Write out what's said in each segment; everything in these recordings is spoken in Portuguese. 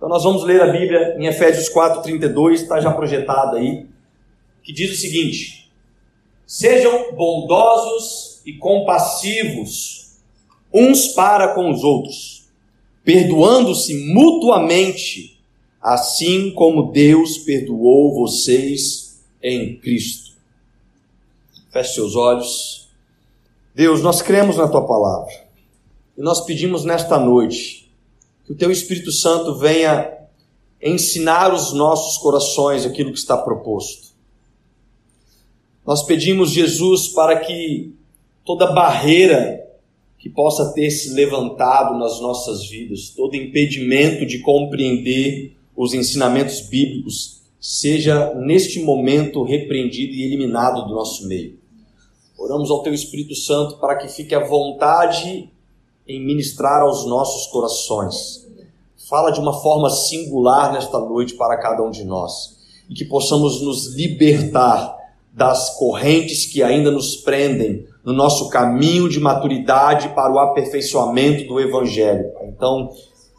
Então nós vamos ler a Bíblia em Efésios 4:32, está já projetado aí, que diz o seguinte: Sejam bondosos e compassivos uns para com os outros, perdoando-se mutuamente, assim como Deus perdoou vocês em Cristo. Feche seus olhos. Deus, nós cremos na tua palavra. E nós pedimos nesta noite que o teu Espírito Santo venha ensinar os nossos corações aquilo que está proposto. Nós pedimos, Jesus, para que toda barreira que possa ter se levantado nas nossas vidas, todo impedimento de compreender os ensinamentos bíblicos, seja neste momento repreendido e eliminado do nosso meio. Oramos ao Teu Espírito Santo para que fique à vontade em ministrar aos nossos corações fala de uma forma singular nesta noite para cada um de nós e que possamos nos libertar das correntes que ainda nos prendem no nosso caminho de maturidade para o aperfeiçoamento do Evangelho. Então,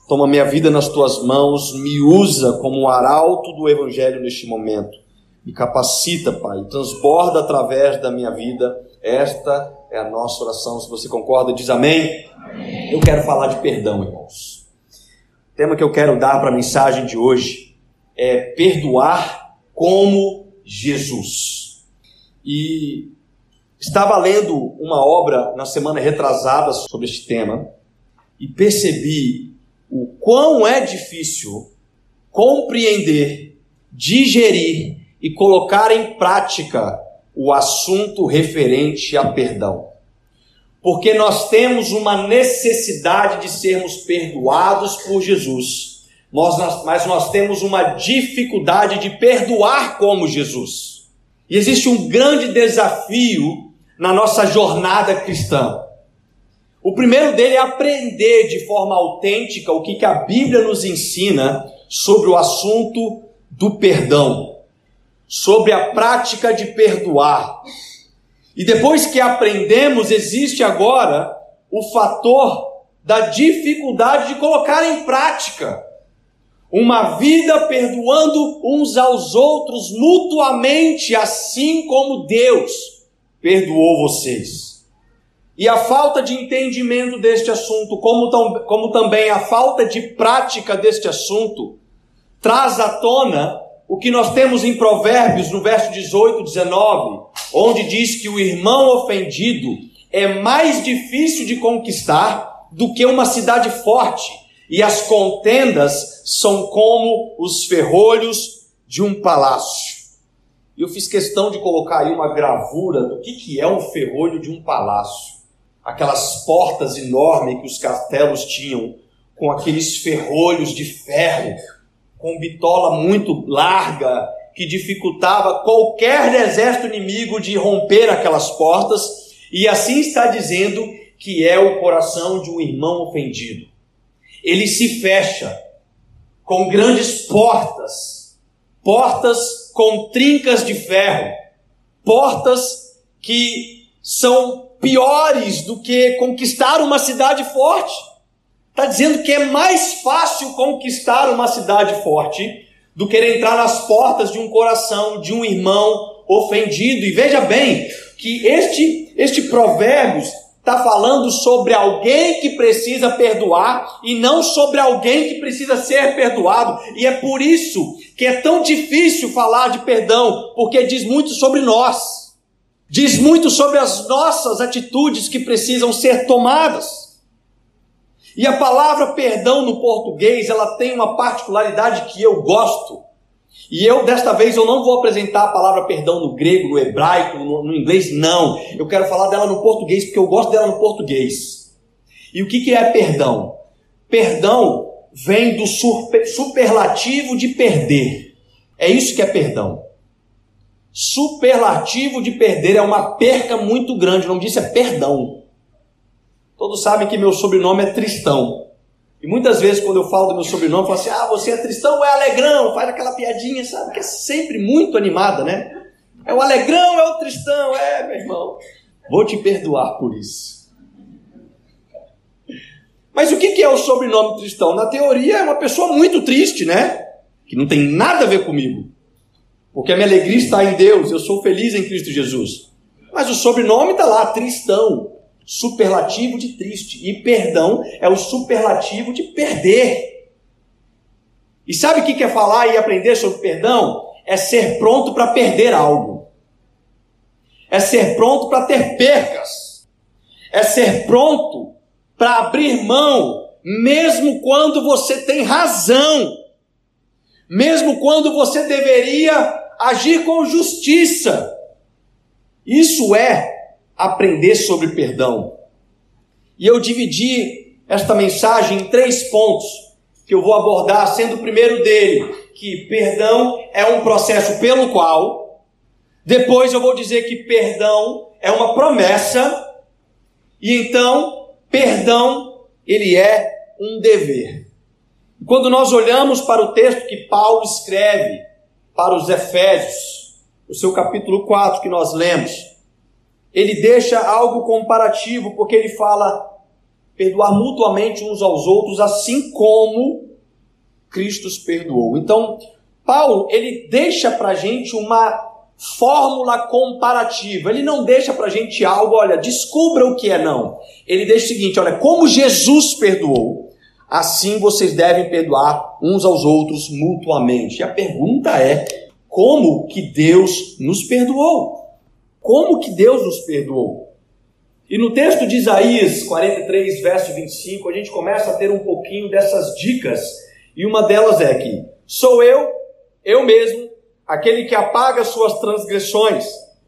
toma minha vida nas tuas mãos, me usa como um arauto do Evangelho neste momento. Me capacita, Pai, transborda através da minha vida. Esta é a nossa oração. Se você concorda, diz amém. amém. Eu quero falar de perdão, irmãos. O tema que eu quero dar para a mensagem de hoje é perdoar como Jesus. E estava lendo uma obra na semana retrasada sobre este tema e percebi o quão é difícil compreender, digerir e colocar em prática o assunto referente a perdão porque nós temos uma necessidade de sermos perdoados por Jesus, mas nós temos uma dificuldade de perdoar como Jesus. E existe um grande desafio na nossa jornada cristã. O primeiro dele é aprender de forma autêntica o que, que a Bíblia nos ensina sobre o assunto do perdão, sobre a prática de perdoar. E depois que aprendemos, existe agora o fator da dificuldade de colocar em prática uma vida perdoando uns aos outros mutuamente, assim como Deus perdoou vocês. E a falta de entendimento deste assunto, como, tam, como também a falta de prática deste assunto, traz à tona o que nós temos em Provérbios, no verso 18, 19, onde diz que o irmão ofendido é mais difícil de conquistar do que uma cidade forte, e as contendas são como os ferrolhos de um palácio. E eu fiz questão de colocar aí uma gravura do que, que é um ferrolho de um palácio. Aquelas portas enormes que os castelos tinham, com aqueles ferrolhos de ferro com bitola muito larga, que dificultava qualquer exército inimigo de romper aquelas portas, e assim está dizendo que é o coração de um irmão ofendido. Ele se fecha com grandes portas, portas com trincas de ferro, portas que são piores do que conquistar uma cidade forte. Está dizendo que é mais fácil conquistar uma cidade forte do que entrar nas portas de um coração de um irmão ofendido. E veja bem que este, este provérbio está falando sobre alguém que precisa perdoar e não sobre alguém que precisa ser perdoado. E é por isso que é tão difícil falar de perdão, porque diz muito sobre nós. Diz muito sobre as nossas atitudes que precisam ser tomadas. E a palavra perdão no português, ela tem uma particularidade que eu gosto. E eu, desta vez, eu não vou apresentar a palavra perdão no grego, no hebraico, no, no inglês, não. Eu quero falar dela no português, porque eu gosto dela no português. E o que, que é perdão? Perdão vem do super, superlativo de perder. É isso que é perdão. Superlativo de perder é uma perca muito grande. O nome disso é perdão. Todos sabem que meu sobrenome é Tristão. E muitas vezes, quando eu falo do meu sobrenome, falo assim: ah, você é Tristão ou é Alegrão? Faz aquela piadinha, sabe? Que é sempre muito animada, né? É o Alegrão, é o Tristão, é, meu irmão. Vou te perdoar por isso. Mas o que é o sobrenome Tristão? Na teoria é uma pessoa muito triste, né? Que não tem nada a ver comigo. Porque a minha alegria está em Deus, eu sou feliz em Cristo Jesus. Mas o sobrenome está lá, Tristão, superlativo de triste. E perdão é o superlativo de perder. E sabe o que é falar e aprender sobre perdão? É ser pronto para perder algo. É ser pronto para ter percas. É ser pronto para abrir mão, mesmo quando você tem razão. Mesmo quando você deveria agir com justiça. Isso é aprender sobre perdão. E eu dividi esta mensagem em três pontos que eu vou abordar, sendo o primeiro dele que perdão é um processo pelo qual, depois eu vou dizer que perdão é uma promessa, e então perdão ele é um dever. Quando nós olhamos para o texto que Paulo escreve para os Efésios, o seu capítulo 4 que nós lemos, ele deixa algo comparativo, porque ele fala perdoar mutuamente uns aos outros, assim como Cristo os perdoou. Então, Paulo, ele deixa para gente uma fórmula comparativa. Ele não deixa para gente algo, olha, descubra o que é não. Ele deixa o seguinte, olha, como Jesus perdoou, Assim vocês devem perdoar uns aos outros mutuamente. E a pergunta é: como que Deus nos perdoou? Como que Deus nos perdoou? E no texto de Isaías 43, verso 25, a gente começa a ter um pouquinho dessas dicas. E uma delas é que sou eu, eu mesmo, aquele que apaga suas transgressões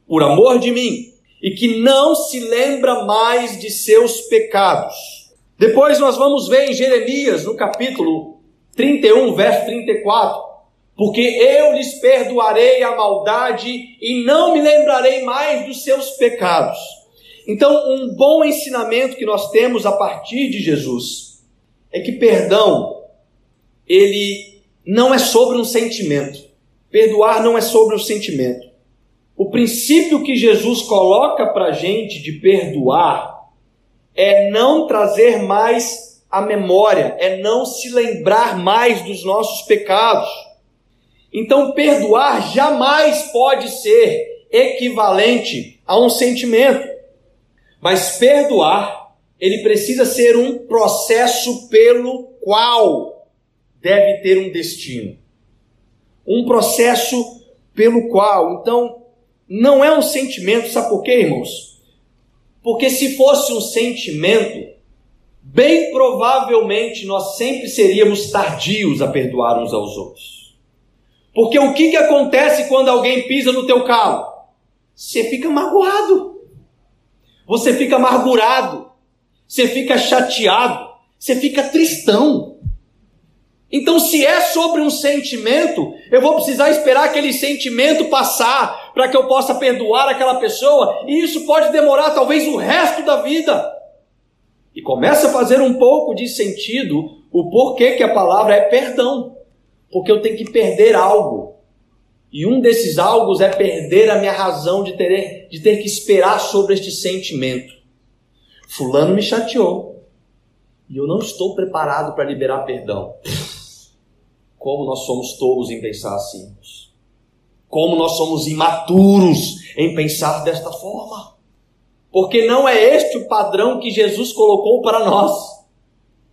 por amor de mim e que não se lembra mais de seus pecados. Depois nós vamos ver em Jeremias, no capítulo 31, verso 34, porque eu lhes perdoarei a maldade e não me lembrarei mais dos seus pecados. Então, um bom ensinamento que nós temos a partir de Jesus é que perdão, ele não é sobre um sentimento. Perdoar não é sobre um sentimento. O princípio que Jesus coloca para a gente de perdoar é não trazer mais a memória, é não se lembrar mais dos nossos pecados. Então, perdoar jamais pode ser equivalente a um sentimento. Mas perdoar, ele precisa ser um processo pelo qual deve ter um destino. Um processo pelo qual. Então, não é um sentimento, sabe por quê, irmãos? Porque se fosse um sentimento, bem provavelmente nós sempre seríamos tardios a perdoar uns aos outros. Porque o que, que acontece quando alguém pisa no teu carro? Você fica magoado. Você fica amargurado. Você fica chateado. Você fica tristão. Então, se é sobre um sentimento, eu vou precisar esperar aquele sentimento passar para que eu possa perdoar aquela pessoa, e isso pode demorar talvez o resto da vida. E começa a fazer um pouco de sentido o porquê que a palavra é perdão. Porque eu tenho que perder algo. E um desses algos é perder a minha razão de ter, de ter que esperar sobre este sentimento. Fulano me chateou. E eu não estou preparado para liberar perdão. Como nós somos tolos em pensar assim. Como nós somos imaturos em pensar desta forma. Porque não é este o padrão que Jesus colocou para nós.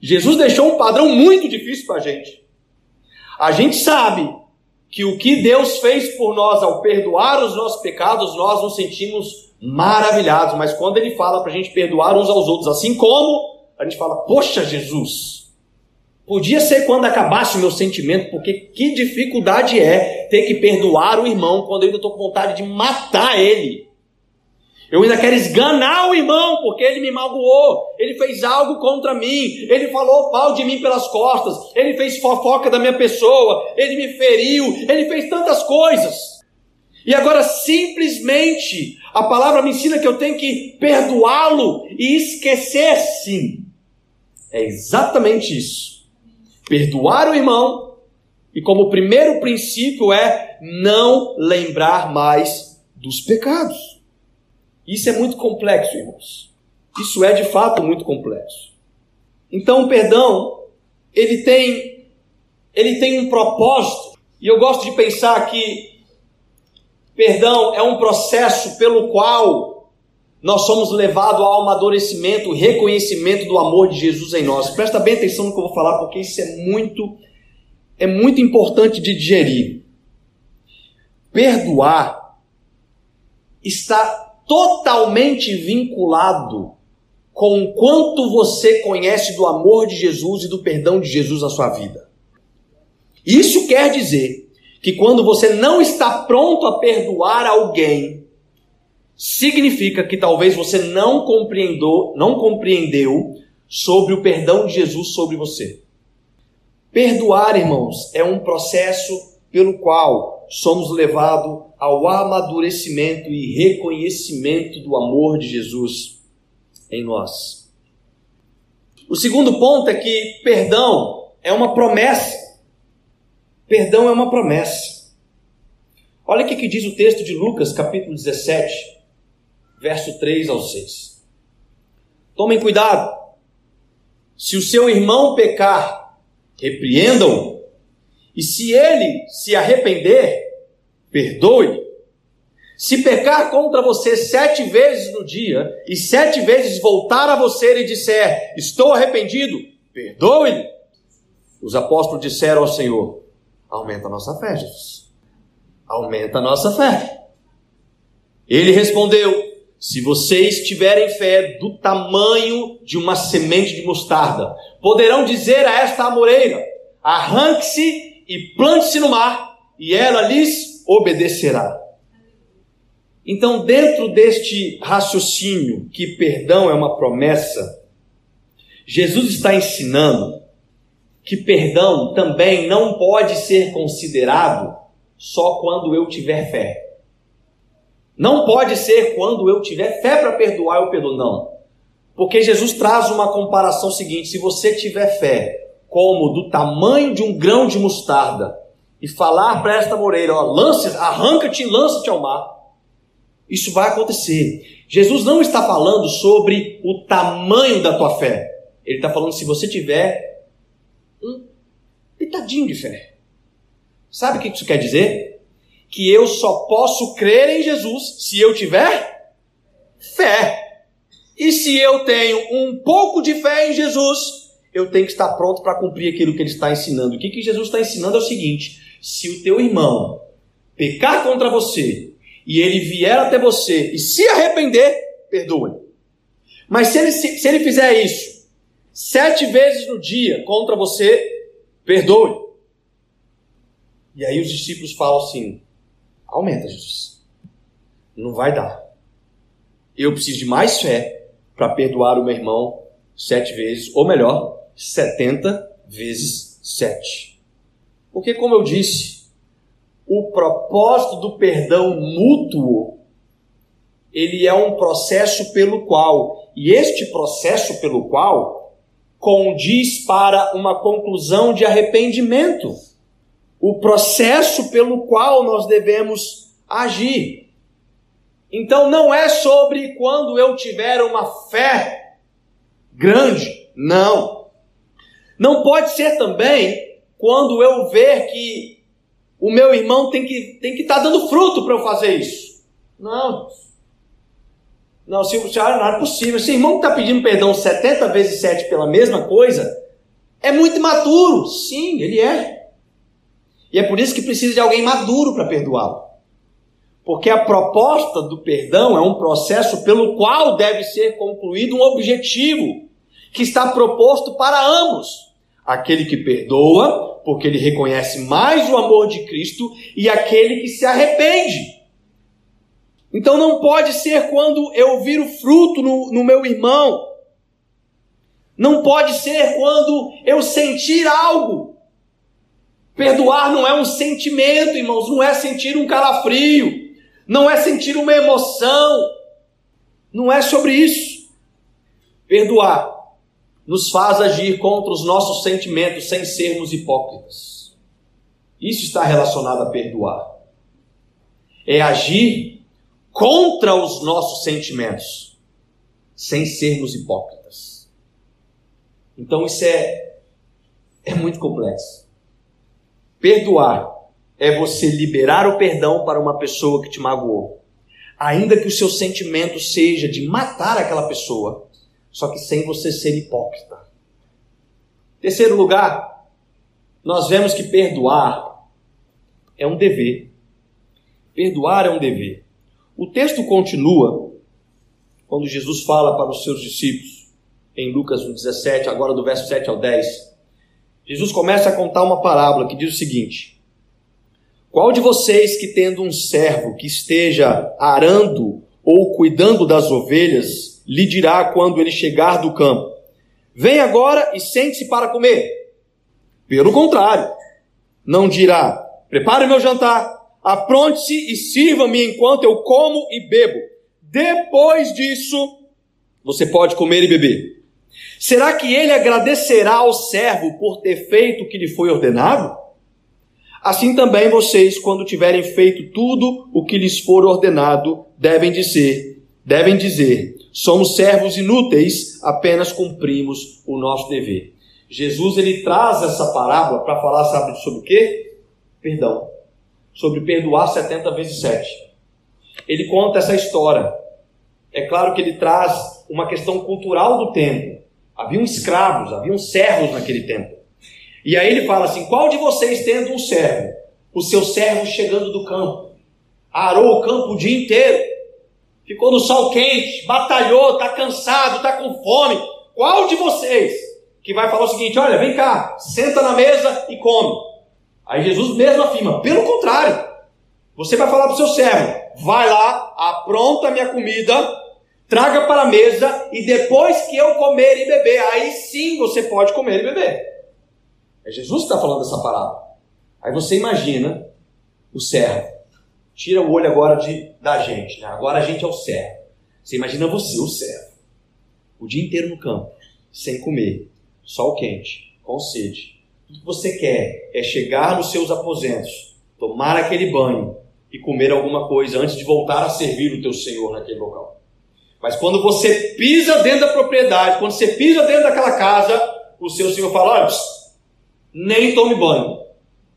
Jesus deixou um padrão muito difícil para a gente. A gente sabe que o que Deus fez por nós ao perdoar os nossos pecados, nós nos sentimos maravilhados. Mas quando Ele fala para a gente perdoar uns aos outros, assim como, a gente fala: Poxa, Jesus, Podia ser quando acabasse o meu sentimento, porque que dificuldade é ter que perdoar o irmão quando eu ainda estou com vontade de matar ele. Eu ainda quero esganar o irmão, porque ele me magoou, ele fez algo contra mim, ele falou mal de mim pelas costas, ele fez fofoca da minha pessoa, ele me feriu, ele fez tantas coisas. E agora simplesmente a palavra me ensina que eu tenho que perdoá-lo e esquecer sim. É exatamente isso perdoar o irmão, e como primeiro princípio é não lembrar mais dos pecados. Isso é muito complexo, irmãos. Isso é de fato muito complexo. Então, o perdão, ele tem, ele tem um propósito. E eu gosto de pensar que perdão é um processo pelo qual nós somos levados ao amadurecimento, reconhecimento do amor de Jesus em nós. Presta bem atenção no que eu vou falar, porque isso é muito, é muito importante de digerir. Perdoar está totalmente vinculado com o quanto você conhece do amor de Jesus e do perdão de Jesus na sua vida. Isso quer dizer que quando você não está pronto a perdoar alguém, significa que talvez você não compreendeu, não compreendeu sobre o perdão de Jesus sobre você. Perdoar, irmãos, é um processo pelo qual somos levados ao amadurecimento e reconhecimento do amor de Jesus em nós. O segundo ponto é que perdão é uma promessa. Perdão é uma promessa. Olha o que diz o texto de Lucas, capítulo 17, verso 3 ao 6. Tomem cuidado. Se o seu irmão pecar, repreendam-o. E se ele se arrepender, perdoe. Se pecar contra você sete vezes no dia e sete vezes voltar a você e disser: Estou arrependido, perdoe-lhe. Os apóstolos disseram ao Senhor: Aumenta a nossa fé, Jesus. Aumenta a nossa fé. Ele respondeu: Se vocês tiverem fé do tamanho de uma semente de mostarda, poderão dizer a esta amoreira: Arranque-se e plante-se no mar, e ela lhes obedecerá. Então, dentro deste raciocínio que perdão é uma promessa, Jesus está ensinando que perdão também não pode ser considerado só quando eu tiver fé. Não pode ser quando eu tiver fé para perdoar, eu perdoo, não. Porque Jesus traz uma comparação seguinte: se você tiver fé, como do tamanho de um grão de mostarda, e falar para esta moreira, ó, lance, arranca-te e lança-te ao mar, isso vai acontecer. Jesus não está falando sobre o tamanho da tua fé. Ele está falando se você tiver um pitadinho de fé. Sabe o que isso quer dizer? Que eu só posso crer em Jesus se eu tiver fé. E se eu tenho um pouco de fé em Jesus, eu tenho que estar pronto para cumprir aquilo que ele está ensinando. O que, que Jesus está ensinando é o seguinte: se o teu irmão pecar contra você e ele vier até você e se arrepender, perdoe. Mas se ele, se, se ele fizer isso sete vezes no dia contra você, perdoe. E aí os discípulos falam assim: aumenta, Jesus. Não vai dar. Eu preciso de mais fé para perdoar o meu irmão sete vezes, ou melhor, setenta vezes sete. Porque, como eu disse, o propósito do perdão mútuo, ele é um processo pelo qual, e este processo pelo qual, condiz para uma conclusão de arrependimento. O processo pelo qual nós devemos agir. Então não é sobre quando eu tiver uma fé grande, não. Não pode ser também quando eu ver que o meu irmão tem que tem que estar tá dando fruto para eu fazer isso. Não. Não, se, se, não é possível. Se o irmão está pedindo perdão 70 vezes 7 pela mesma coisa, é muito imaturo. Sim, ele é. E é por isso que precisa de alguém maduro para perdoá-lo. Porque a proposta do perdão é um processo pelo qual deve ser concluído um objetivo que está proposto para ambos. Aquele que perdoa porque ele reconhece mais o amor de Cristo e aquele que se arrepende. Então não pode ser quando eu viro fruto no, no meu irmão. Não pode ser quando eu sentir algo. Perdoar não é um sentimento, irmãos, não é sentir um calafrio, não é sentir uma emoção, não é sobre isso. Perdoar nos faz agir contra os nossos sentimentos sem sermos hipócritas. Isso está relacionado a perdoar. É agir contra os nossos sentimentos sem sermos hipócritas. Então isso é, é muito complexo. Perdoar é você liberar o perdão para uma pessoa que te magoou. Ainda que o seu sentimento seja de matar aquela pessoa, só que sem você ser hipócrita. Terceiro lugar, nós vemos que perdoar é um dever. Perdoar é um dever. O texto continua quando Jesus fala para os seus discípulos, em Lucas 17, agora do verso 7 ao 10. Jesus começa a contar uma parábola que diz o seguinte: Qual de vocês que tendo um servo que esteja arando ou cuidando das ovelhas, lhe dirá quando ele chegar do campo: Vem agora e sente-se para comer. Pelo contrário, não dirá: Prepare meu jantar, apronte-se e sirva-me enquanto eu como e bebo. Depois disso, você pode comer e beber. Será que ele agradecerá ao servo por ter feito o que lhe foi ordenado? Assim também vocês, quando tiverem feito tudo o que lhes for ordenado, devem dizer, devem dizer: somos servos inúteis, apenas cumprimos o nosso dever. Jesus ele traz essa parábola para falar, sabe sobre o quê? Perdão. Sobre perdoar 70 vezes 7. Ele conta essa história. É claro que ele traz uma questão cultural do tempo. Haviam escravos, haviam servos naquele tempo. E aí ele fala assim: qual de vocês tendo um servo? O seu servo chegando do campo, arou o campo o dia inteiro, ficou no sol quente, batalhou, está cansado, está com fome. Qual de vocês que vai falar o seguinte: olha, vem cá, senta na mesa e come? Aí Jesus mesmo afirma: pelo contrário, você vai falar para o seu servo: vai lá, apronta a minha comida, traga para a mesa e depois que eu comer e beber, aí sim você pode comer e beber. É Jesus que está falando dessa palavra. Aí você imagina o servo. Tira o olho agora de, da gente, né? Agora a gente é o servo. Você imagina você, o servo. O dia inteiro no campo, sem comer, sol quente, com sede. O que você quer é chegar nos seus aposentos, tomar aquele banho e comer alguma coisa antes de voltar a servir o teu Senhor naquele local. Mas quando você pisa dentro da propriedade, quando você pisa dentro daquela casa, o seu Senhor fala: olha, nem tome banho.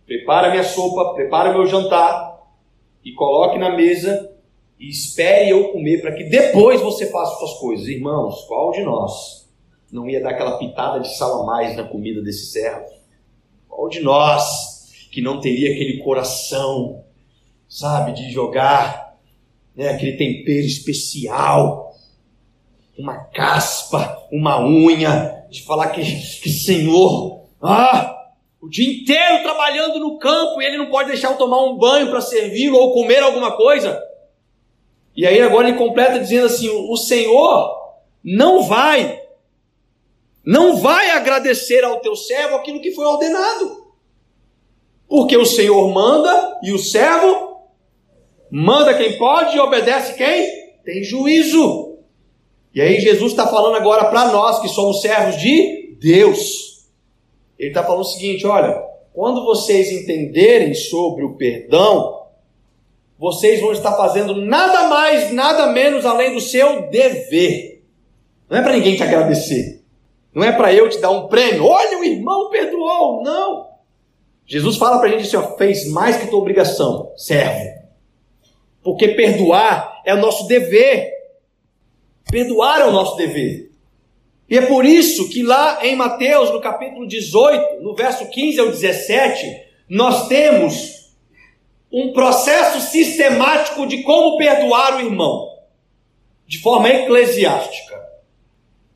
Prepara minha sopa, prepara meu jantar e coloque na mesa e espere eu comer para que depois você faça suas coisas. Irmãos, qual de nós não ia dar aquela pitada de sal a mais na comida desse servo? Qual de nós que não teria aquele coração, sabe, de jogar né, aquele tempero especial, uma caspa, uma unha, de falar que, que Senhor, ah, o dia inteiro trabalhando no campo e ele não pode deixar eu tomar um banho para servi-lo ou comer alguma coisa. E aí agora ele completa dizendo assim: o Senhor não vai, não vai agradecer ao teu servo aquilo que foi ordenado. Porque o Senhor manda e o servo manda quem pode e obedece quem tem juízo. E aí Jesus está falando agora para nós que somos servos de Deus. Ele está falando o seguinte: olha, quando vocês entenderem sobre o perdão, vocês vão estar fazendo nada mais, nada menos além do seu dever. Não é para ninguém te agradecer. Não é para eu te dar um prêmio. Olha, o irmão perdoou. Não. Jesus fala para a gente assim: ó, fez mais que tua obrigação, serve. Porque perdoar é o nosso dever. Perdoar é o nosso dever. E é por isso que lá em Mateus, no capítulo 18, no verso 15 ao 17, nós temos um processo sistemático de como perdoar o irmão, de forma eclesiástica.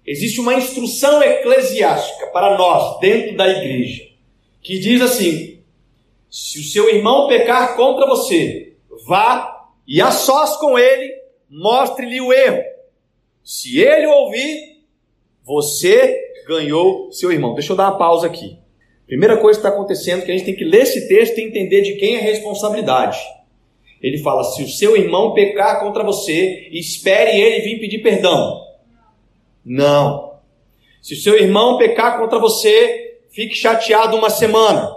Existe uma instrução eclesiástica para nós, dentro da igreja, que diz assim: se o seu irmão pecar contra você, vá e a sós com ele, mostre-lhe o erro. Se ele ouvir, você ganhou seu irmão. Deixa eu dar uma pausa aqui. Primeira coisa que está acontecendo é que a gente tem que ler esse texto e entender de quem é a responsabilidade. Ele fala: se o seu irmão pecar contra você, espere ele vir pedir perdão. Não. Se o seu irmão pecar contra você, fique chateado uma semana.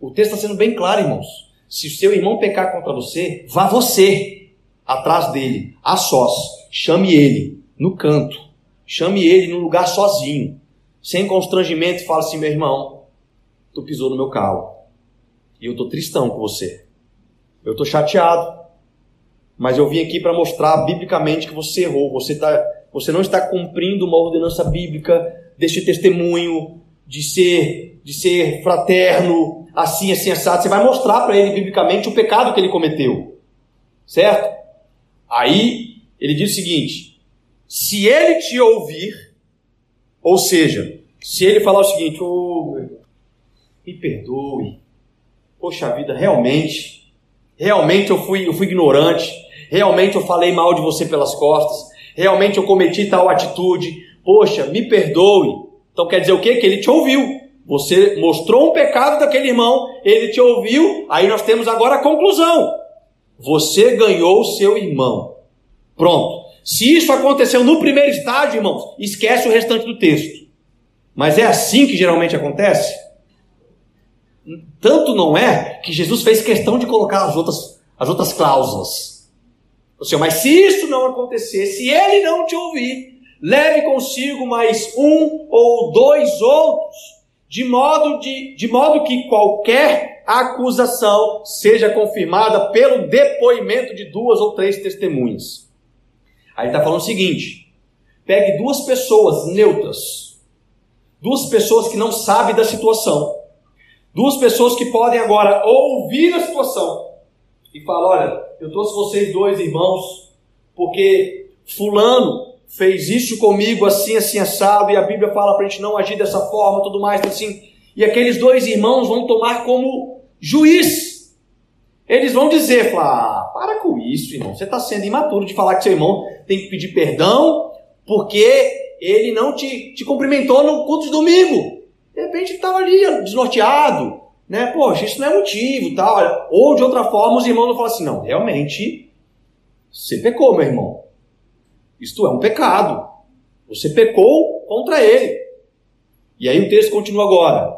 O texto está sendo bem claro, irmãos. Se o seu irmão pecar contra você, vá você atrás dele, a sós. Chame ele no canto Chame ele num lugar sozinho. sem constrangimento, e fala assim: meu irmão, tu pisou no meu calo. E eu tô tristão com você. Eu tô chateado. Mas eu vim aqui para mostrar biblicamente que você errou. Você, tá, você não está cumprindo uma ordenança bíblica deste testemunho de ser, de ser fraterno, assim, assim, assado. Você vai mostrar para ele biblicamente o pecado que ele cometeu. Certo? Aí ele diz o seguinte: se ele te ouvir, ou seja, se ele falar o seguinte, oh, me perdoe, poxa vida, realmente, realmente eu fui, eu fui ignorante, realmente eu falei mal de você pelas costas, realmente eu cometi tal atitude, poxa, me perdoe. Então quer dizer o quê? Que ele te ouviu. Você mostrou um pecado daquele irmão, ele te ouviu, aí nós temos agora a conclusão. Você ganhou o seu irmão. Pronto. Se isso aconteceu no primeiro estágio, irmãos, esquece o restante do texto. Mas é assim que geralmente acontece? Tanto não é que Jesus fez questão de colocar as outras, as outras cláusulas. O Senhor, mas se isso não acontecer, se ele não te ouvir, leve consigo mais um ou dois outros, de modo, de, de modo que qualquer acusação seja confirmada pelo depoimento de duas ou três testemunhas. Aí está falando o seguinte: pegue duas pessoas neutras, duas pessoas que não sabem da situação, duas pessoas que podem agora ouvir a situação e falar: olha, eu trouxe vocês dois irmãos, porque Fulano fez isso comigo assim, assim, assado, e a Bíblia fala para a gente não agir dessa forma, tudo mais, assim. E aqueles dois irmãos vão tomar como juiz. Eles vão dizer, falar, ah, para com isso, irmão, você está sendo imaturo de falar que seu irmão tem que pedir perdão porque ele não te, te cumprimentou no culto de domingo. De repente estava ali desnorteado, né? Poxa, isso não é motivo, tal. Ou de outra forma, os irmãos vão falar assim: não, realmente, você pecou, meu irmão. Isto é um pecado. Você pecou contra ele. E aí o texto continua agora.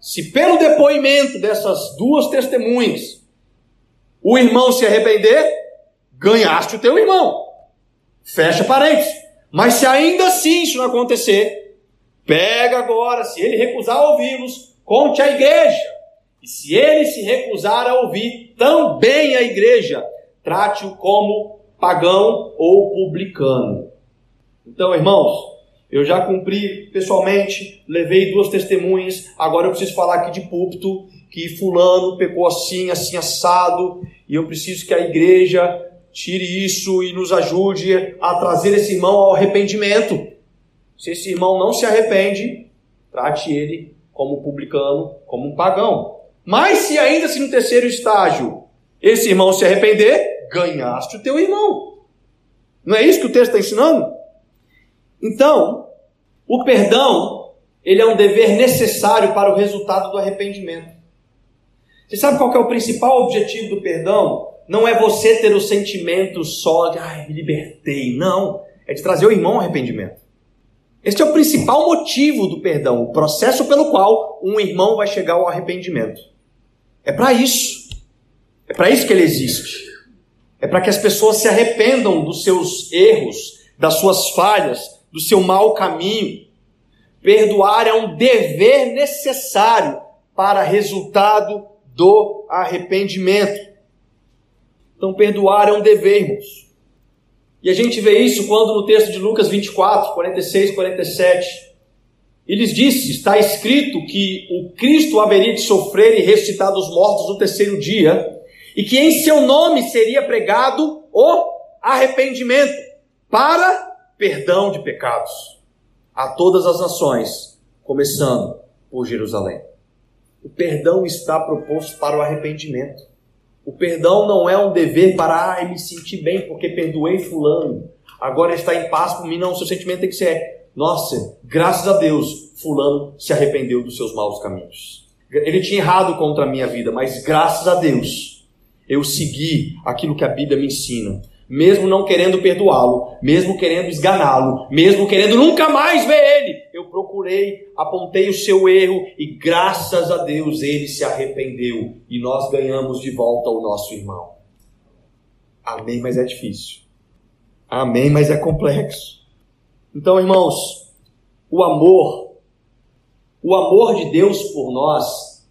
Se pelo depoimento dessas duas testemunhas o irmão se arrepender, ganhaste o teu irmão. Fecha parênteses. Mas se ainda assim isso não acontecer, pega agora, se ele recusar ouvi-los, conte à igreja. E se ele se recusar a ouvir também a igreja, trate-o como pagão ou publicano. Então, irmãos, eu já cumpri pessoalmente, levei duas testemunhas, agora eu preciso falar aqui de púlpito que fulano pecou assim, assim assado, e eu preciso que a igreja tire isso e nos ajude a trazer esse irmão ao arrependimento. Se esse irmão não se arrepende, trate ele como publicano, como um pagão. Mas se ainda se no terceiro estágio esse irmão se arrepender, ganhaste o teu irmão. Não é isso que o texto está ensinando? Então, o perdão, ele é um dever necessário para o resultado do arrependimento. Você sabe qual é o principal objetivo do perdão? não é você ter o sentimento só de, ai, me libertei. Não. É de trazer o irmão ao arrependimento. Este é o principal motivo do perdão, o processo pelo qual um irmão vai chegar ao arrependimento. É para isso. É para isso que ele existe. É para que as pessoas se arrependam dos seus erros, das suas falhas, do seu mau caminho. Perdoar é um dever necessário para resultado do arrependimento. Então, perdoar é um dever, irmãos. E a gente vê isso quando no texto de Lucas 24, 46, 47, eles disse, está escrito que o Cristo haveria de sofrer e ressuscitar dos mortos no terceiro dia, e que em seu nome seria pregado o arrependimento para perdão de pecados a todas as nações, começando por Jerusalém. O perdão está proposto para o arrependimento. O perdão não é um dever para, ah, me sentir bem porque perdoei fulano, agora está em paz por mim. Não, o seu sentimento tem que ser, nossa, graças a Deus, fulano se arrependeu dos seus maus caminhos. Ele tinha errado contra a minha vida, mas graças a Deus, eu segui aquilo que a Bíblia me ensina mesmo não querendo perdoá-lo, mesmo querendo esganá-lo, mesmo querendo nunca mais ver ele, eu procurei, apontei o seu erro e graças a Deus ele se arrependeu e nós ganhamos de volta o nosso irmão. Amém, mas é difícil. Amém, mas é complexo. Então, irmãos, o amor O amor de Deus por nós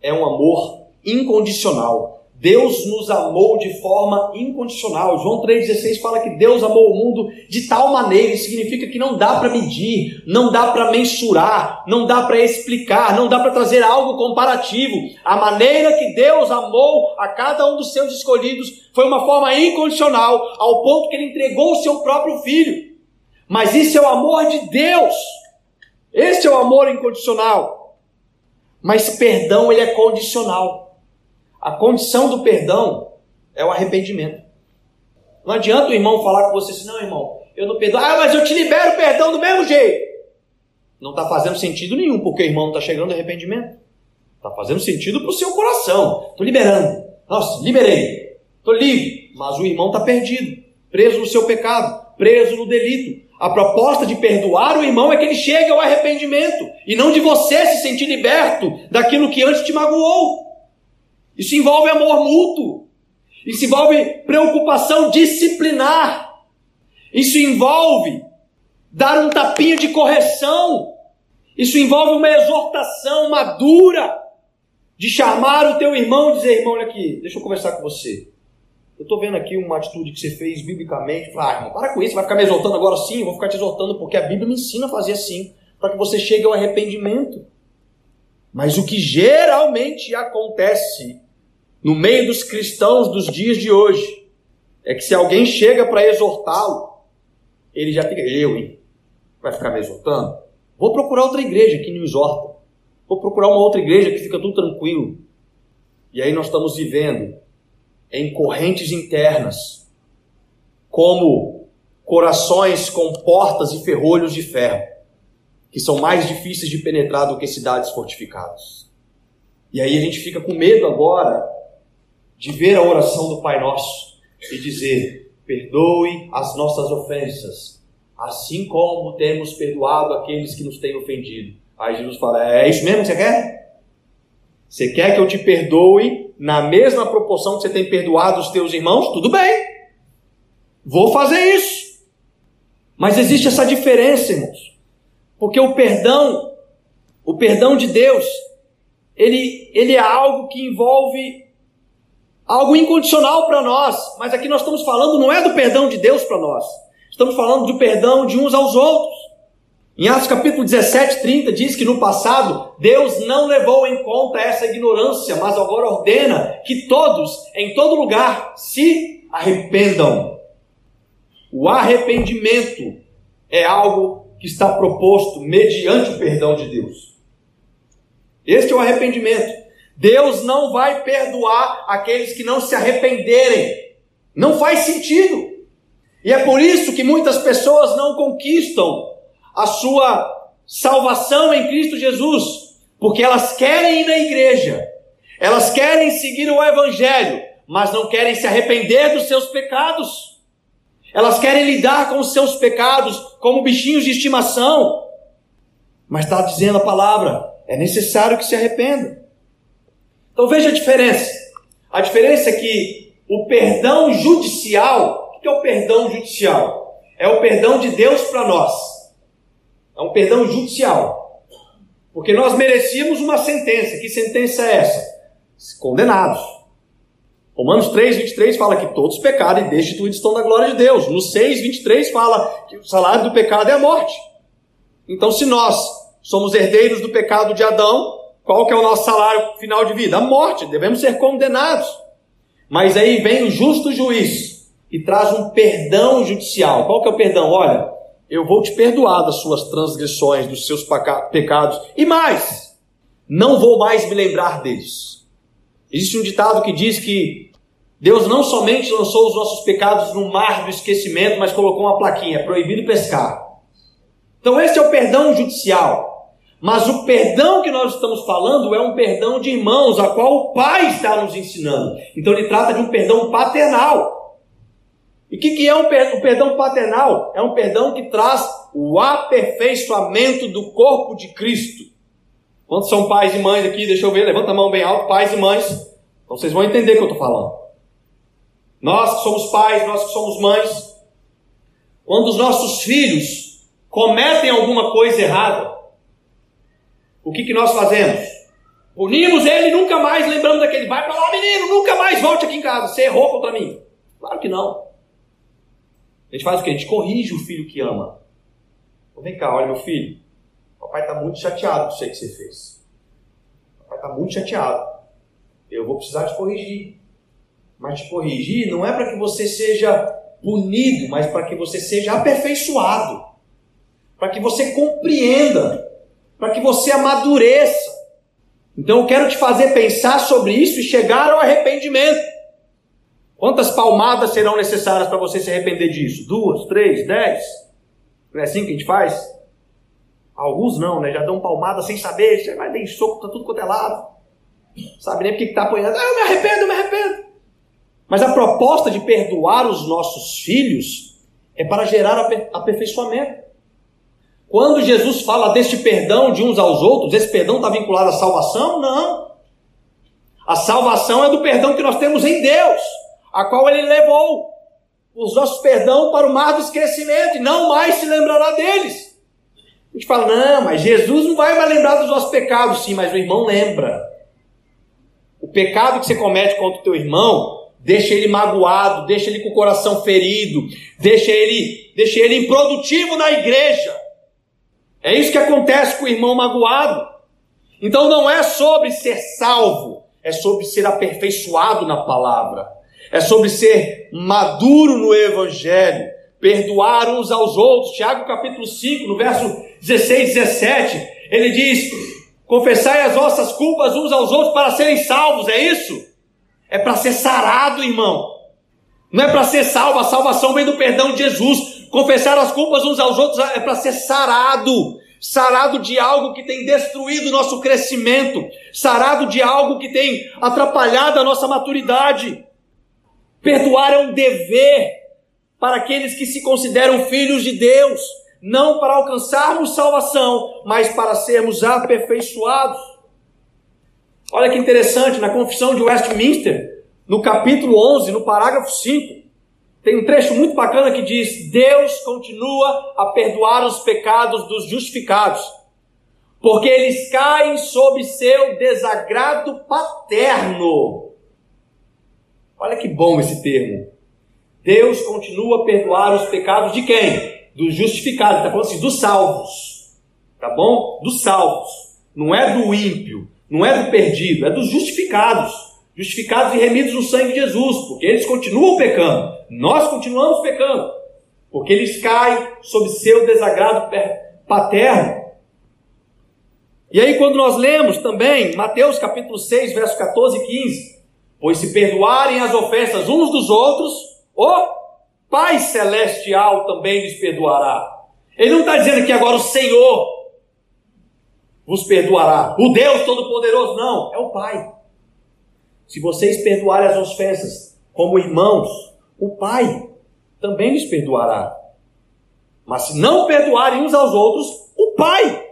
é um amor incondicional. Deus nos amou de forma incondicional. João 3,16 fala que Deus amou o mundo de tal maneira, isso significa que não dá para medir, não dá para mensurar, não dá para explicar, não dá para trazer algo comparativo. A maneira que Deus amou a cada um dos seus escolhidos foi uma forma incondicional, ao ponto que ele entregou o seu próprio filho. Mas isso é o amor de Deus. Esse é o amor incondicional. Mas perdão ele é condicional. A condição do perdão é o arrependimento. Não adianta o irmão falar com você assim, não, irmão, eu não perdoo. Ah, mas eu te libero o perdão do mesmo jeito. Não está fazendo sentido nenhum, porque o irmão não está chegando ao arrependimento. Está fazendo sentido para o seu coração. Estou liberando. Nossa, liberei. Estou livre. Mas o irmão está perdido, preso no seu pecado, preso no delito. A proposta de perdoar o irmão é que ele chegue ao arrependimento e não de você se sentir liberto daquilo que antes te magoou. Isso envolve amor mútuo. Isso envolve preocupação disciplinar. Isso envolve dar um tapinha de correção. Isso envolve uma exortação madura de chamar o teu irmão e dizer: irmão, olha aqui, deixa eu conversar com você. Eu estou vendo aqui uma atitude que você fez biblicamente. Ah, irmão, para com isso, vai ficar me exortando agora sim? Eu vou ficar te exortando porque a Bíblia me ensina a fazer assim, para que você chegue ao arrependimento. Mas o que geralmente acontece no meio dos cristãos dos dias de hoje é que se alguém chega para exortá-lo, ele já fica, eu, hein? Vai ficar me exortando? Vou procurar outra igreja que não exorta. Vou procurar uma outra igreja que fica tudo tranquilo. E aí nós estamos vivendo em correntes internas, como corações com portas e ferrolhos de ferro, que são mais difíceis de penetrar do que cidades fortificadas. E aí a gente fica com medo agora de ver a oração do Pai Nosso e dizer: perdoe as nossas ofensas, assim como temos perdoado aqueles que nos têm ofendido. Aí Jesus fala: é isso mesmo que você quer? Você quer que eu te perdoe na mesma proporção que você tem perdoado os teus irmãos? Tudo bem, vou fazer isso. Mas existe essa diferença, irmãos, porque o perdão, o perdão de Deus, ele, ele é algo que envolve algo incondicional para nós, mas aqui nós estamos falando não é do perdão de Deus para nós, estamos falando do perdão de uns aos outros. Em Atos capítulo 17, 30 diz que no passado Deus não levou em conta essa ignorância, mas agora ordena que todos, em todo lugar, se arrependam. O arrependimento é algo que está proposto mediante o perdão de Deus. Este é o arrependimento. Deus não vai perdoar aqueles que não se arrependerem. Não faz sentido. E é por isso que muitas pessoas não conquistam a sua salvação em Cristo Jesus, porque elas querem ir na igreja, elas querem seguir o Evangelho, mas não querem se arrepender dos seus pecados. Elas querem lidar com os seus pecados como bichinhos de estimação. Mas está dizendo a palavra: é necessário que se arrependa. Então veja a diferença. A diferença é que o perdão judicial, o que é o perdão judicial? É o perdão de Deus para nós. É um perdão judicial. Porque nós merecíamos uma sentença. Que sentença é essa? Condenados. Romanos 3, 23 fala que todos pecaram e destituídos estão da glória de Deus. No 6, 23 fala que o salário do pecado é a morte. Então, se nós somos herdeiros do pecado de Adão, qual que é o nosso salário final de vida? A morte, devemos ser condenados. Mas aí vem o justo juiz e traz um perdão judicial. Qual que é o perdão? Olha, eu vou te perdoar das suas transgressões, dos seus pecados. E mais, não vou mais me lembrar deles. Existe um ditado que diz que Deus não somente lançou os nossos pecados no mar do esquecimento, mas colocou uma plaquinha: proibido pescar. Então, esse é o perdão judicial. Mas o perdão que nós estamos falando é um perdão de irmãos, a qual o Pai está nos ensinando. Então ele trata de um perdão paternal. E o que, que é um per o perdão paternal? É um perdão que traz o aperfeiçoamento do corpo de Cristo. Quantos são pais e mães aqui? Deixa eu ver, levanta a mão bem alto, pais e mães. Então vocês vão entender o que eu estou falando. Nós que somos pais, nós que somos mães, quando os nossos filhos cometem alguma coisa errada, o que, que nós fazemos? Punimos ele e nunca mais lembramos daquele. Vai para lá, menino, nunca mais volte aqui em casa. Você errou contra mim. Claro que não. A gente faz o quê? A gente corrige o filho que ama. Então, vem cá, olha meu filho. Papai está muito chateado com aí que você fez. Papai está muito chateado. Eu vou precisar te corrigir. Mas te corrigir não é para que você seja punido, mas para que você seja aperfeiçoado. Para que você compreenda. Para que você amadureça. Então eu quero te fazer pensar sobre isso e chegar ao arrependimento. Quantas palmadas serão necessárias para você se arrepender disso? Duas, três, dez? Não é assim que a gente faz? Alguns não, né? Já dão palmada sem saber, você vai dar soco, tá tudo quanto é lado. Sabe nem porque que tá apanhando. Ah, eu me arrependo, eu me arrependo. Mas a proposta de perdoar os nossos filhos é para gerar aperfeiçoamento. Quando Jesus fala deste perdão de uns aos outros, esse perdão está vinculado à salvação? Não. A salvação é do perdão que nós temos em Deus a qual ele levou os nossos perdão para o mar do esquecimento, e não mais se lembrará deles. A gente fala, não, mas Jesus não vai mais lembrar dos nossos pecados, sim, mas o irmão lembra. O pecado que você comete contra o teu irmão, deixa ele magoado, deixa ele com o coração ferido, deixa ele, deixa ele improdutivo na igreja. É isso que acontece com o irmão magoado. Então não é sobre ser salvo, é sobre ser aperfeiçoado na palavra é sobre ser maduro no Evangelho, perdoar uns aos outros. Tiago capítulo 5, no verso 16 e 17, ele diz: Confessai as vossas culpas uns aos outros para serem salvos, é isso? É para ser sarado, irmão. Não é para ser salvo, a salvação vem do perdão de Jesus. Confessar as culpas uns aos outros é para ser sarado sarado de algo que tem destruído o nosso crescimento, sarado de algo que tem atrapalhado a nossa maturidade. Perdoar é um dever para aqueles que se consideram filhos de Deus, não para alcançarmos salvação, mas para sermos aperfeiçoados. Olha que interessante, na Confissão de Westminster, no capítulo 11, no parágrafo 5, tem um trecho muito bacana que diz: Deus continua a perdoar os pecados dos justificados, porque eles caem sob seu desagrado paterno. Olha que bom esse termo. Deus continua a perdoar os pecados de quem? Dos justificados. Está falando assim, dos salvos. Tá bom? Dos salvos. Não é do ímpio, não é do perdido, é dos justificados. Justificados e remidos no sangue de Jesus, porque eles continuam pecando. Nós continuamos pecando, porque eles caem sob seu desagrado paterno. E aí, quando nós lemos também Mateus capítulo 6, verso 14 e 15, Pois se perdoarem as ofensas uns dos outros, o Pai Celestial também lhes perdoará. Ele não está dizendo que agora o Senhor vos perdoará. O Deus Todo-Poderoso, não, é o Pai. Se vocês perdoarem as ofensas como irmãos, o Pai também lhes perdoará. Mas se não perdoarem uns aos outros, o Pai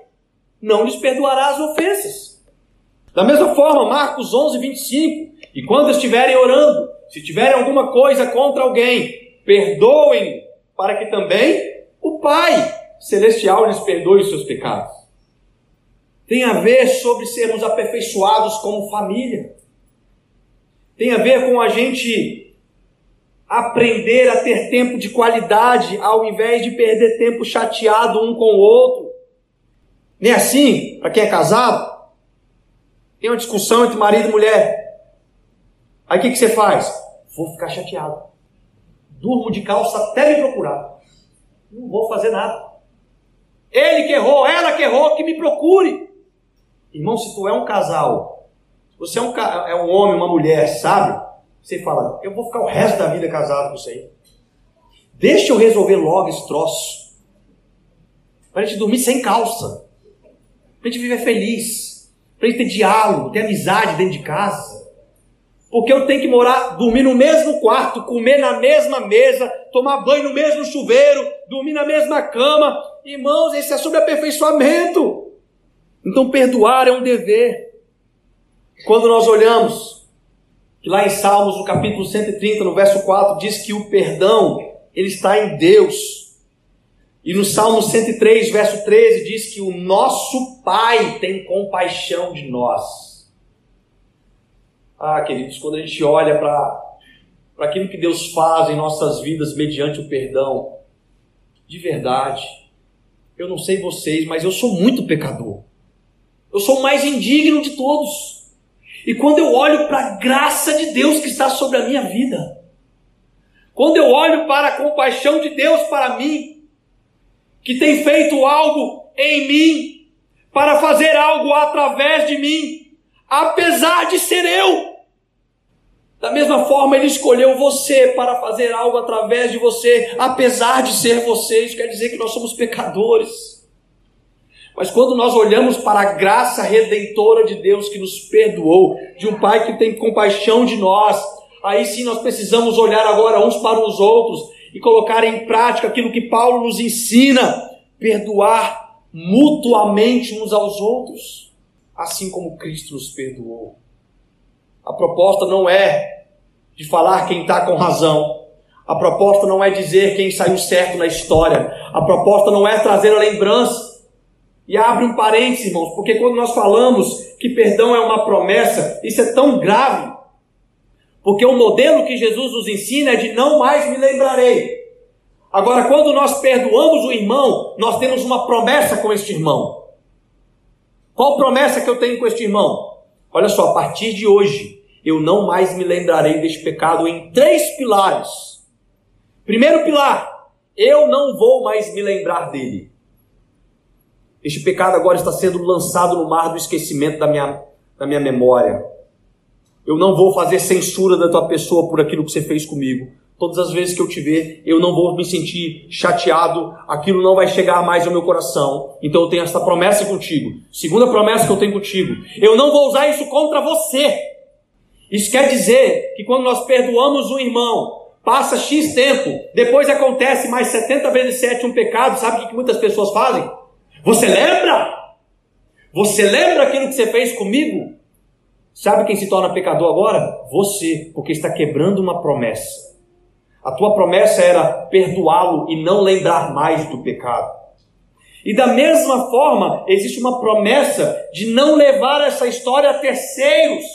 não lhes perdoará as ofensas. Da mesma forma, Marcos 11, 25. E quando estiverem orando, se tiverem alguma coisa contra alguém, perdoem, para que também o Pai Celestial lhes perdoe os seus pecados. Tem a ver sobre sermos aperfeiçoados como família. Tem a ver com a gente aprender a ter tempo de qualidade ao invés de perder tempo chateado um com o outro. Nem assim, para quem é casado, tem uma discussão entre marido e mulher. Aí o que, que você faz? Vou ficar chateado. Durmo de calça até me procurar. Não vou fazer nada. Ele que errou, ela que errou, que me procure. Irmão, se tu é um casal, você é um, é um homem, uma mulher, sabe? Você fala, eu vou ficar o resto da vida casado com isso aí. Deixa eu resolver logo esse troço. Para gente dormir sem calça. Para gente viver feliz. Para gente ter diálogo, ter amizade dentro de casa porque eu tenho que morar, dormir no mesmo quarto, comer na mesma mesa, tomar banho no mesmo chuveiro, dormir na mesma cama. Irmãos, esse é sobre aperfeiçoamento. Então, perdoar é um dever. Quando nós olhamos, que lá em Salmos, no capítulo 130, no verso 4, diz que o perdão, ele está em Deus. E no Salmo 103, verso 13, diz que o nosso Pai tem compaixão de nós. Ah, queridos, quando a gente olha para aquilo que Deus faz em nossas vidas mediante o perdão, de verdade, eu não sei vocês, mas eu sou muito pecador. Eu sou o mais indigno de todos. E quando eu olho para a graça de Deus que está sobre a minha vida, quando eu olho para a compaixão de Deus para mim, que tem feito algo em mim, para fazer algo através de mim, apesar de ser eu. Da mesma forma, Ele escolheu você para fazer algo através de você, apesar de ser você. Isso quer dizer que nós somos pecadores. Mas quando nós olhamos para a graça redentora de Deus que nos perdoou, de um Pai que tem compaixão de nós, aí sim nós precisamos olhar agora uns para os outros e colocar em prática aquilo que Paulo nos ensina, perdoar mutuamente uns aos outros, assim como Cristo nos perdoou. A proposta não é de falar quem está com razão. A proposta não é dizer quem saiu certo na história. A proposta não é trazer a lembrança. E abre um parênteses, irmãos, porque quando nós falamos que perdão é uma promessa, isso é tão grave porque o modelo que Jesus nos ensina é de não mais me lembrarei. Agora, quando nós perdoamos o irmão, nós temos uma promessa com este irmão. Qual promessa que eu tenho com este irmão? Olha só, a partir de hoje, eu não mais me lembrarei deste pecado em três pilares. Primeiro pilar, eu não vou mais me lembrar dele. Este pecado agora está sendo lançado no mar do esquecimento da minha, da minha memória. Eu não vou fazer censura da tua pessoa por aquilo que você fez comigo. Todas as vezes que eu te ver, eu não vou me sentir chateado, aquilo não vai chegar mais ao meu coração. Então eu tenho essa promessa contigo. Segunda promessa que eu tenho contigo: eu não vou usar isso contra você. Isso quer dizer que quando nós perdoamos um irmão, passa X tempo, depois acontece mais 70 vezes 7 um pecado, sabe o que muitas pessoas fazem? Você lembra? Você lembra aquilo que você fez comigo? Sabe quem se torna pecador agora? Você, porque está quebrando uma promessa. A tua promessa era perdoá-lo e não lembrar mais do pecado. E da mesma forma, existe uma promessa de não levar essa história a terceiros.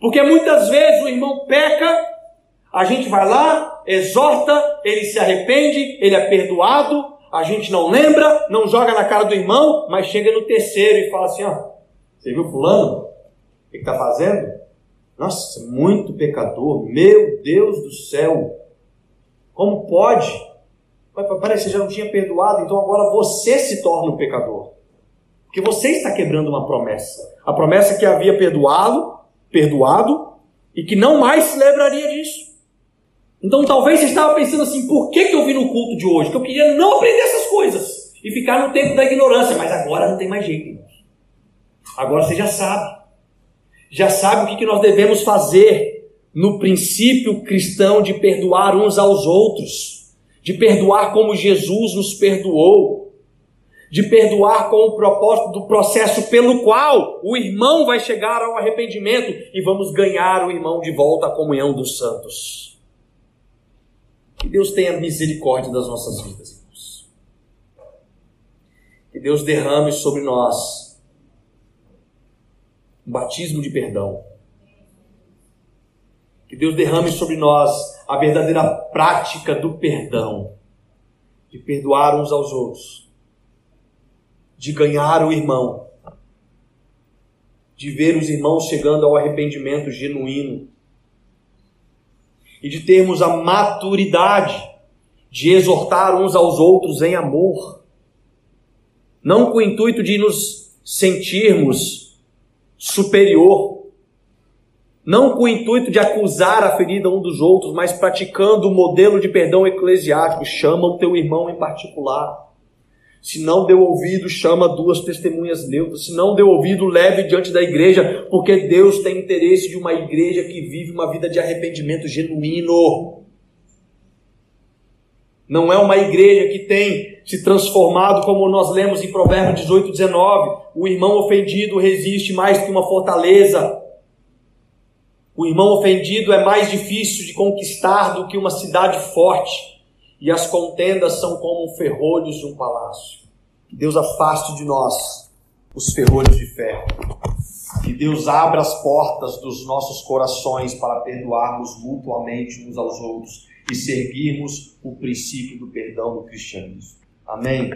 Porque muitas vezes o irmão peca, a gente vai lá, exorta, ele se arrepende, ele é perdoado, a gente não lembra, não joga na cara do irmão, mas chega no terceiro e fala assim: ó, você viu fulano? O que está fazendo? Nossa, muito pecador, meu Deus do céu. Como pode? Parece que você já não tinha perdoado, então agora você se torna um pecador. Porque você está quebrando uma promessa. A promessa que havia perdoado, perdoado, e que não mais se lembraria disso. Então talvez você estava pensando assim, por que, que eu vim no culto de hoje? Que eu queria não aprender essas coisas e ficar no tempo da ignorância, mas agora não tem mais jeito. Agora você já sabe já sabe o que, que nós devemos fazer no princípio cristão de perdoar uns aos outros, de perdoar como Jesus nos perdoou, de perdoar com o propósito do processo pelo qual o irmão vai chegar ao arrependimento e vamos ganhar o irmão de volta à comunhão dos santos. Que Deus tenha misericórdia das nossas vidas, irmãos. Que Deus derrame sobre nós um batismo de perdão. Que Deus derrame sobre nós a verdadeira prática do perdão, de perdoar uns aos outros, de ganhar o irmão, de ver os irmãos chegando ao arrependimento genuíno e de termos a maturidade de exortar uns aos outros em amor, não com o intuito de nos sentirmos superior, não com o intuito de acusar a ferida um dos outros, mas praticando o modelo de perdão eclesiástico. Chama o teu irmão em particular. Se não deu ouvido, chama duas testemunhas neutras. Se não deu ouvido, leve diante da igreja, porque Deus tem interesse de uma igreja que vive uma vida de arrependimento genuíno. Não é uma igreja que tem se transformado, como nós lemos em Provérbios 18, 19. O irmão ofendido resiste mais que uma fortaleza. O irmão ofendido é mais difícil de conquistar do que uma cidade forte. E as contendas são como ferrolhos de um palácio. Que Deus afaste de nós os ferrolhos de ferro. Que Deus abra as portas dos nossos corações para perdoarmos mutuamente uns aos outros e seguirmos o princípio do perdão do cristianismo. Amém.